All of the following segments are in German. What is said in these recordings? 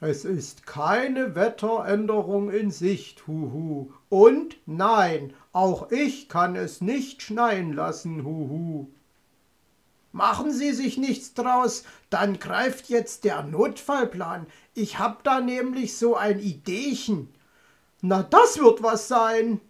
Es ist keine Wetteränderung in Sicht, huhu. Und nein, auch ich kann es nicht schneien lassen, huhu. Machen Sie sich nichts draus, dann greift jetzt der Notfallplan. Ich hab da nämlich so ein Ideechen. Na, das wird was sein.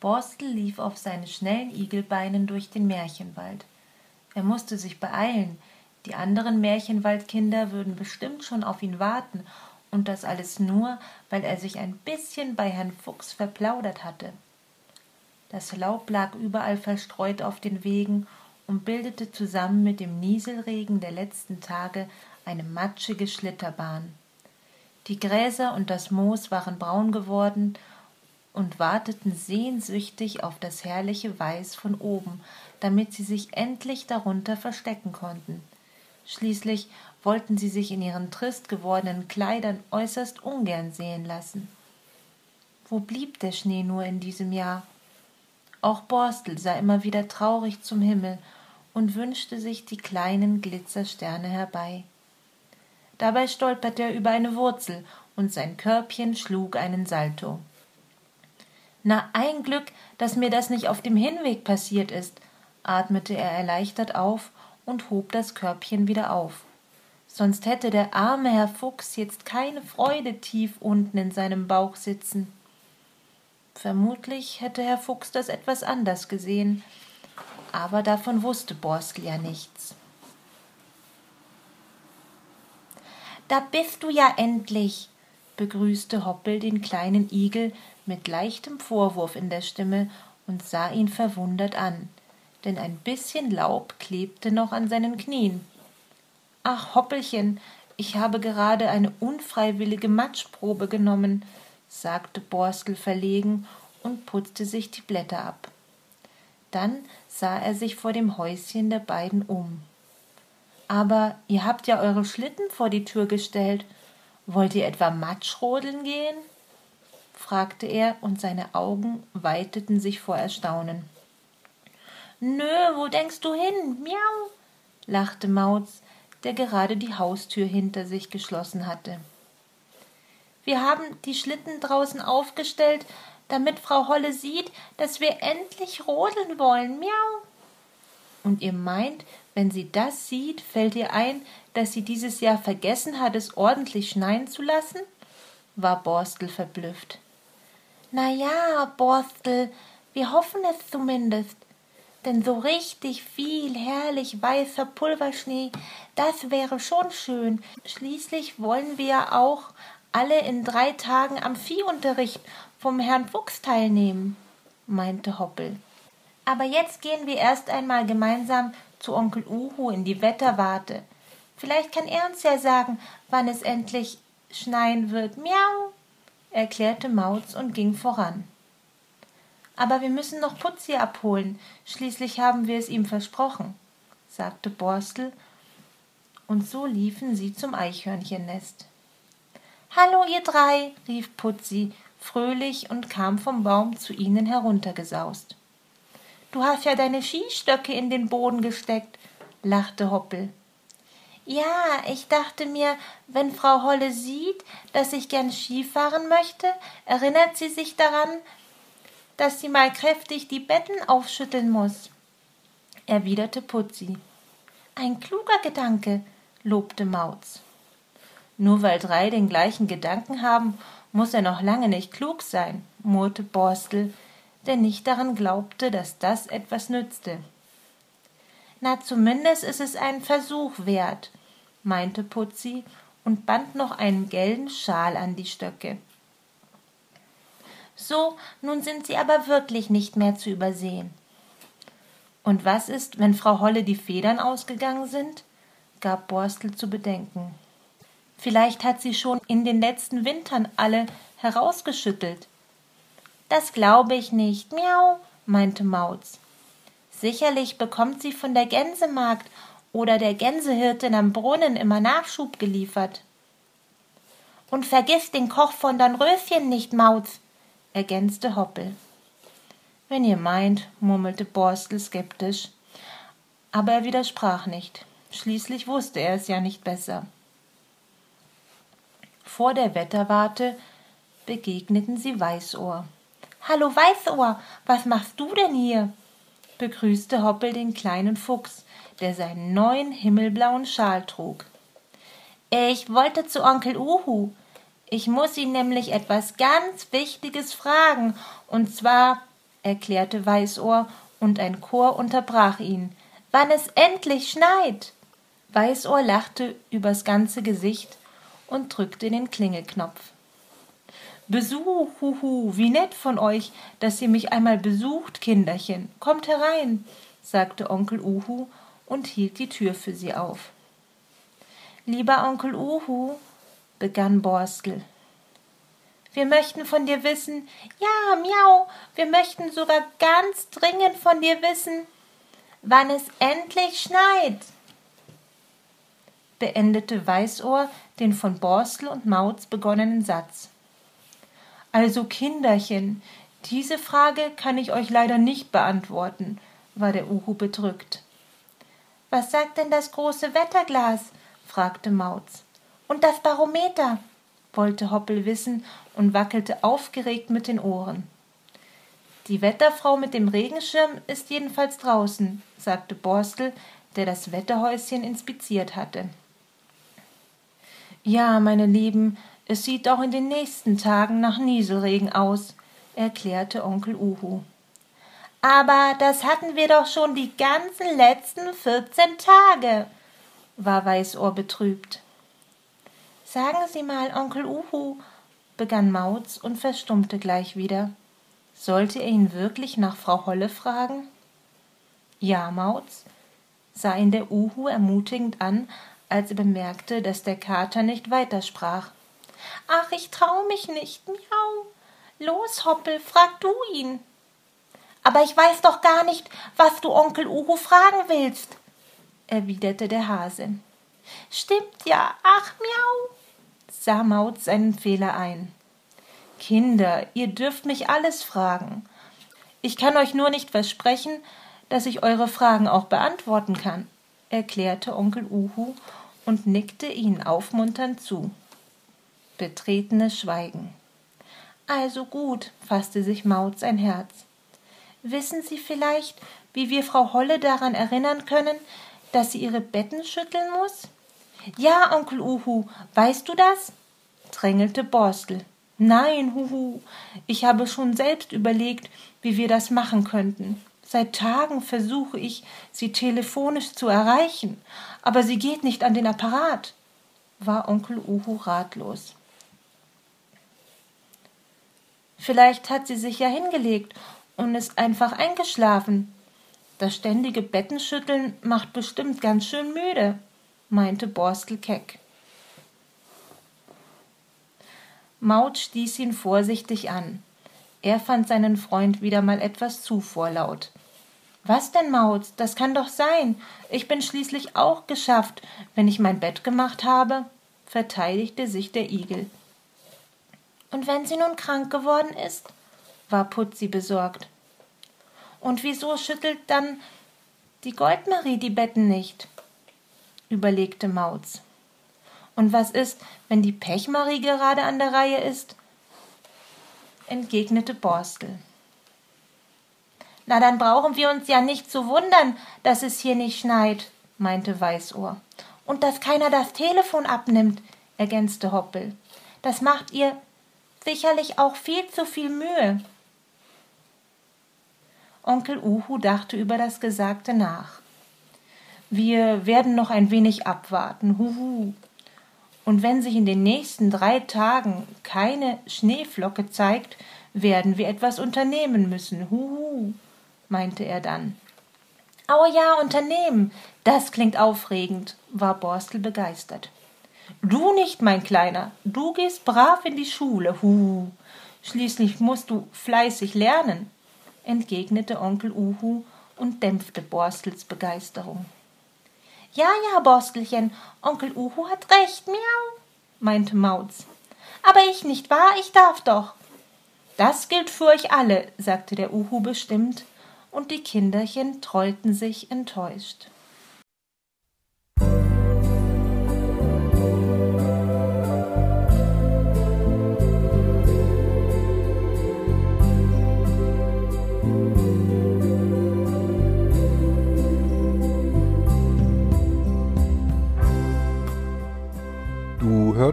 Borstel lief auf seinen schnellen Igelbeinen durch den Märchenwald. Er musste sich beeilen, die anderen Märchenwaldkinder würden bestimmt schon auf ihn warten, und das alles nur, weil er sich ein bisschen bei Herrn Fuchs verplaudert hatte. Das Laub lag überall verstreut auf den Wegen und bildete zusammen mit dem Nieselregen der letzten Tage eine matschige Schlitterbahn. Die Gräser und das Moos waren braun geworden und warteten sehnsüchtig auf das herrliche Weiß von oben, damit sie sich endlich darunter verstecken konnten. Schließlich wollten sie sich in ihren trist gewordenen Kleidern äußerst ungern sehen lassen. Wo blieb der Schnee nur in diesem Jahr? Auch Borstel sah immer wieder traurig zum Himmel und wünschte sich die kleinen Glitzersterne herbei. Dabei stolperte er über eine Wurzel und sein Körbchen schlug einen Salto. Na, ein Glück, dass mir das nicht auf dem Hinweg passiert ist, atmete er erleichtert auf und hob das Körbchen wieder auf. Sonst hätte der arme Herr Fuchs jetzt keine Freude tief unten in seinem Bauch sitzen. Vermutlich hätte Herr Fuchs das etwas anders gesehen, aber davon wusste Borstel ja nichts. Da bist du ja endlich, begrüßte Hoppel den kleinen Igel mit leichtem Vorwurf in der Stimme und sah ihn verwundert an, denn ein bisschen Laub klebte noch an seinen Knien. Ach, Hoppelchen, ich habe gerade eine unfreiwillige Matschprobe genommen, sagte Borstel verlegen und putzte sich die Blätter ab. Dann sah er sich vor dem Häuschen der beiden um. Aber ihr habt ja eure Schlitten vor die Tür gestellt. Wollt ihr etwa Matschrodeln gehen? Fragte er, und seine Augen weiteten sich vor Erstaunen. Nö, wo denkst du hin? Miau, lachte Mauz, der gerade die Haustür hinter sich geschlossen hatte. Wir haben die Schlitten draußen aufgestellt, damit Frau Holle sieht, dass wir endlich rodeln wollen. Miau. Und ihr meint, wenn sie das sieht, fällt ihr ein, dass sie dieses Jahr vergessen hat, es ordentlich schneien zu lassen? war Borstel verblüfft. Na ja, Borstel, wir hoffen es zumindest. Denn so richtig viel herrlich weißer Pulverschnee, das wäre schon schön. Schließlich wollen wir auch alle in drei Tagen am Viehunterricht vom Herrn Fuchs teilnehmen, meinte Hoppel. Aber jetzt gehen wir erst einmal gemeinsam zu Onkel Uhu in die Wetterwarte. Vielleicht kann er uns ja sagen, wann es endlich schneien wird. Miau, erklärte Mauz und ging voran. Aber wir müssen noch Putzi abholen, schließlich haben wir es ihm versprochen, sagte Borstel, und so liefen sie zum Eichhörnchennest. Hallo, ihr drei, rief Putzi fröhlich und kam vom Baum zu ihnen heruntergesaust. Du hast ja deine Skistöcke in den Boden gesteckt, lachte Hoppel. Ja, ich dachte mir, wenn Frau Holle sieht, dass ich gern Skifahren möchte, erinnert sie sich daran, dass sie mal kräftig die Betten aufschütteln muss, erwiderte Putzi. Ein kluger Gedanke, lobte Mauz. Nur weil drei den gleichen Gedanken haben, muss er noch lange nicht klug sein, murrte Borstel, der nicht daran glaubte, dass das etwas nützte. Na, zumindest ist es ein Versuch wert, meinte Putzi und band noch einen gelben Schal an die Stöcke. So, nun sind sie aber wirklich nicht mehr zu übersehen. Und was ist, wenn Frau Holle die Federn ausgegangen sind? gab Borstel zu bedenken. Vielleicht hat sie schon in den letzten Wintern alle herausgeschüttelt. Das glaube ich nicht, miau, meinte Mauz. Sicherlich bekommt sie von der Gänsemagd oder der Gänsehirtin am Brunnen immer Nachschub geliefert. Und vergiss den Koch von Dornröschen nicht, Mauz, ergänzte Hoppel. Wenn ihr meint, murmelte Borstel skeptisch. Aber er widersprach nicht. Schließlich wusste er es ja nicht besser. Vor der Wetterwarte begegneten sie Weißohr. Hallo Weißohr, was machst du denn hier? begrüßte Hoppel den kleinen Fuchs, der seinen neuen himmelblauen Schal trug. Ich wollte zu Onkel Uhu. Ich muss ihn nämlich etwas ganz Wichtiges fragen, und zwar, erklärte Weißohr, und ein Chor unterbrach ihn, wann es endlich schneit. Weißohr lachte übers ganze Gesicht und drückte den Klingelknopf. Besuch, huhu, wie nett von euch, dass ihr mich einmal besucht, Kinderchen. Kommt herein, sagte Onkel Uhu und hielt die Tür für sie auf. Lieber Onkel Uhu, begann Borstel. Wir möchten von dir wissen, ja, miau, wir möchten sogar ganz dringend von dir wissen, wann es endlich schneit beendete Weißohr den von Borstel und Mauz begonnenen Satz. Also Kinderchen, diese Frage kann ich euch leider nicht beantworten, war der Uhu bedrückt. Was sagt denn das große Wetterglas? fragte Mauz. Und das Barometer? wollte Hoppel wissen und wackelte aufgeregt mit den Ohren. Die Wetterfrau mit dem Regenschirm ist jedenfalls draußen, sagte Borstel, der das Wetterhäuschen inspiziert hatte. Ja, meine Lieben, es sieht auch in den nächsten Tagen nach Nieselregen aus, erklärte Onkel Uhu. Aber das hatten wir doch schon die ganzen letzten vierzehn Tage, war Weißohr betrübt. Sagen Sie mal, Onkel Uhu, begann Mauz und verstummte gleich wieder. Sollte er ihn wirklich nach Frau Holle fragen? Ja, Mauz, sah ihn der Uhu ermutigend an, als er bemerkte, dass der Kater nicht weitersprach. Ach, ich trau mich nicht, miau. Los, Hoppel, frag du ihn. Aber ich weiß doch gar nicht, was du Onkel Uhu fragen willst, erwiderte der Hase. Stimmt ja, ach, miau, sah Mauz seinen Fehler ein. Kinder, ihr dürft mich alles fragen. Ich kann euch nur nicht versprechen, dass ich eure Fragen auch beantworten kann, erklärte Onkel Uhu und nickte ihnen aufmunternd zu. Betretenes Schweigen. Also gut, fasste sich Mauz ein Herz. Wissen Sie vielleicht, wie wir Frau Holle daran erinnern können, dass sie ihre Betten schütteln muss? Ja, Onkel Uhu, weißt du das? drängelte Borstel. Nein, Huhu, ich habe schon selbst überlegt, wie wir das machen könnten. Seit Tagen versuche ich, sie telefonisch zu erreichen, aber sie geht nicht an den Apparat, war Onkel Uhu ratlos. Vielleicht hat sie sich ja hingelegt und ist einfach eingeschlafen. Das ständige Bettenschütteln macht bestimmt ganz schön müde, meinte Borstel keck. Maut stieß ihn vorsichtig an. Er fand seinen Freund wieder mal etwas zu vorlaut. Was denn, Mauz? Das kann doch sein. Ich bin schließlich auch geschafft, wenn ich mein Bett gemacht habe, verteidigte sich der Igel. Und wenn sie nun krank geworden ist? War Putzi besorgt. Und wieso schüttelt dann die Goldmarie die Betten nicht? überlegte Mauz. Und was ist, wenn die Pechmarie gerade an der Reihe ist? entgegnete Borstel. Na, dann brauchen wir uns ja nicht zu wundern, dass es hier nicht schneit, meinte Weißohr. Und dass keiner das Telefon abnimmt, ergänzte Hoppel. Das macht ihr sicherlich auch viel zu viel Mühe. Onkel Uhu dachte über das Gesagte nach. Wir werden noch ein wenig abwarten. Huhu. Und wenn sich in den nächsten drei Tagen keine Schneeflocke zeigt, werden wir etwas unternehmen müssen. Huhu, meinte er dann. Oh ja, unternehmen. Das klingt aufregend, war Borstel begeistert. Du nicht, mein Kleiner. Du gehst brav in die Schule. Hu. Schließlich musst du fleißig lernen, entgegnete Onkel Uhu und dämpfte Borstels Begeisterung. Ja, ja, Borstelchen, Onkel Uhu hat recht, miau, meinte Mauz. Aber ich nicht wahr, ich darf doch. Das gilt für euch alle, sagte der Uhu bestimmt, und die Kinderchen trollten sich enttäuscht.